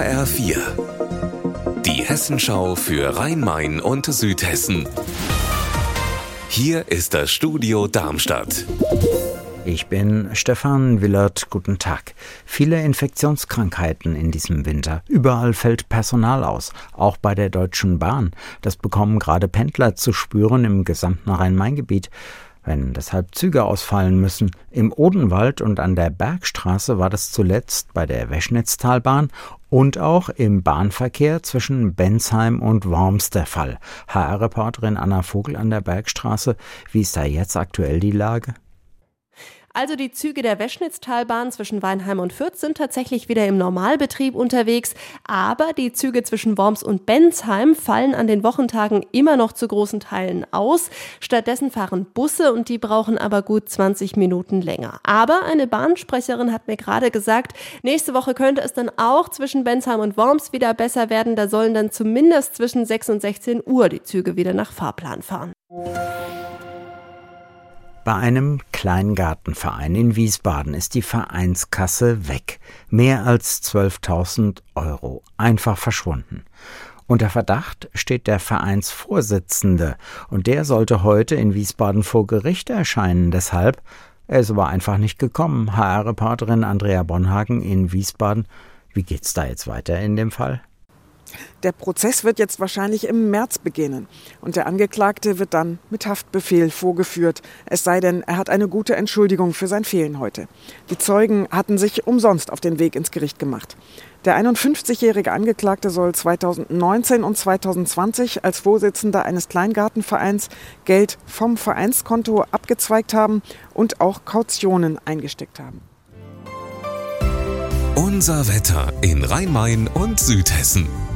HR4. Die Hessenschau für Rhein-Main und Südhessen. Hier ist das Studio Darmstadt. Ich bin Stefan Willert. Guten Tag. Viele Infektionskrankheiten in diesem Winter. Überall fällt Personal aus, auch bei der Deutschen Bahn. Das bekommen gerade Pendler zu spüren im gesamten Rhein-Main-Gebiet wenn deshalb Züge ausfallen müssen. Im Odenwald und an der Bergstraße war das zuletzt bei der Weschnitztalbahn und auch im Bahnverkehr zwischen Bensheim und Worms der Fall. HR-Reporterin Anna Vogel an der Bergstraße, wie ist da jetzt aktuell die Lage? Also die Züge der Weschnitztalbahn zwischen Weinheim und Fürth sind tatsächlich wieder im Normalbetrieb unterwegs, aber die Züge zwischen Worms und Bensheim fallen an den Wochentagen immer noch zu großen Teilen aus. Stattdessen fahren Busse und die brauchen aber gut 20 Minuten länger. Aber eine Bahnsprecherin hat mir gerade gesagt, nächste Woche könnte es dann auch zwischen Bensheim und Worms wieder besser werden. Da sollen dann zumindest zwischen 6 und 16 Uhr die Züge wieder nach Fahrplan fahren. Bei einem Kleingartenverein in Wiesbaden ist die Vereinskasse weg. Mehr als 12.000 Euro. Einfach verschwunden. Unter Verdacht steht der Vereinsvorsitzende und der sollte heute in Wiesbaden vor Gericht erscheinen. Deshalb, er ist aber einfach nicht gekommen. HR-Reporterin Andrea Bonhagen in Wiesbaden. Wie geht's da jetzt weiter in dem Fall? Der Prozess wird jetzt wahrscheinlich im März beginnen und der Angeklagte wird dann mit Haftbefehl vorgeführt, es sei denn, er hat eine gute Entschuldigung für sein Fehlen heute. Die Zeugen hatten sich umsonst auf den Weg ins Gericht gemacht. Der 51-jährige Angeklagte soll 2019 und 2020 als Vorsitzender eines Kleingartenvereins Geld vom Vereinskonto abgezweigt haben und auch Kautionen eingesteckt haben. Unser Wetter in Rhein-Main und Südhessen.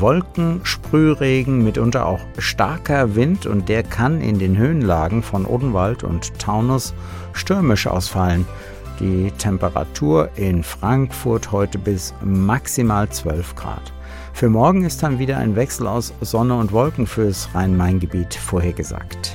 Wolken, Sprühregen, mitunter auch starker Wind und der kann in den Höhenlagen von Odenwald und Taunus stürmisch ausfallen. Die Temperatur in Frankfurt heute bis maximal 12 Grad. Für morgen ist dann wieder ein Wechsel aus Sonne und Wolken fürs Rhein-Main-Gebiet vorhergesagt.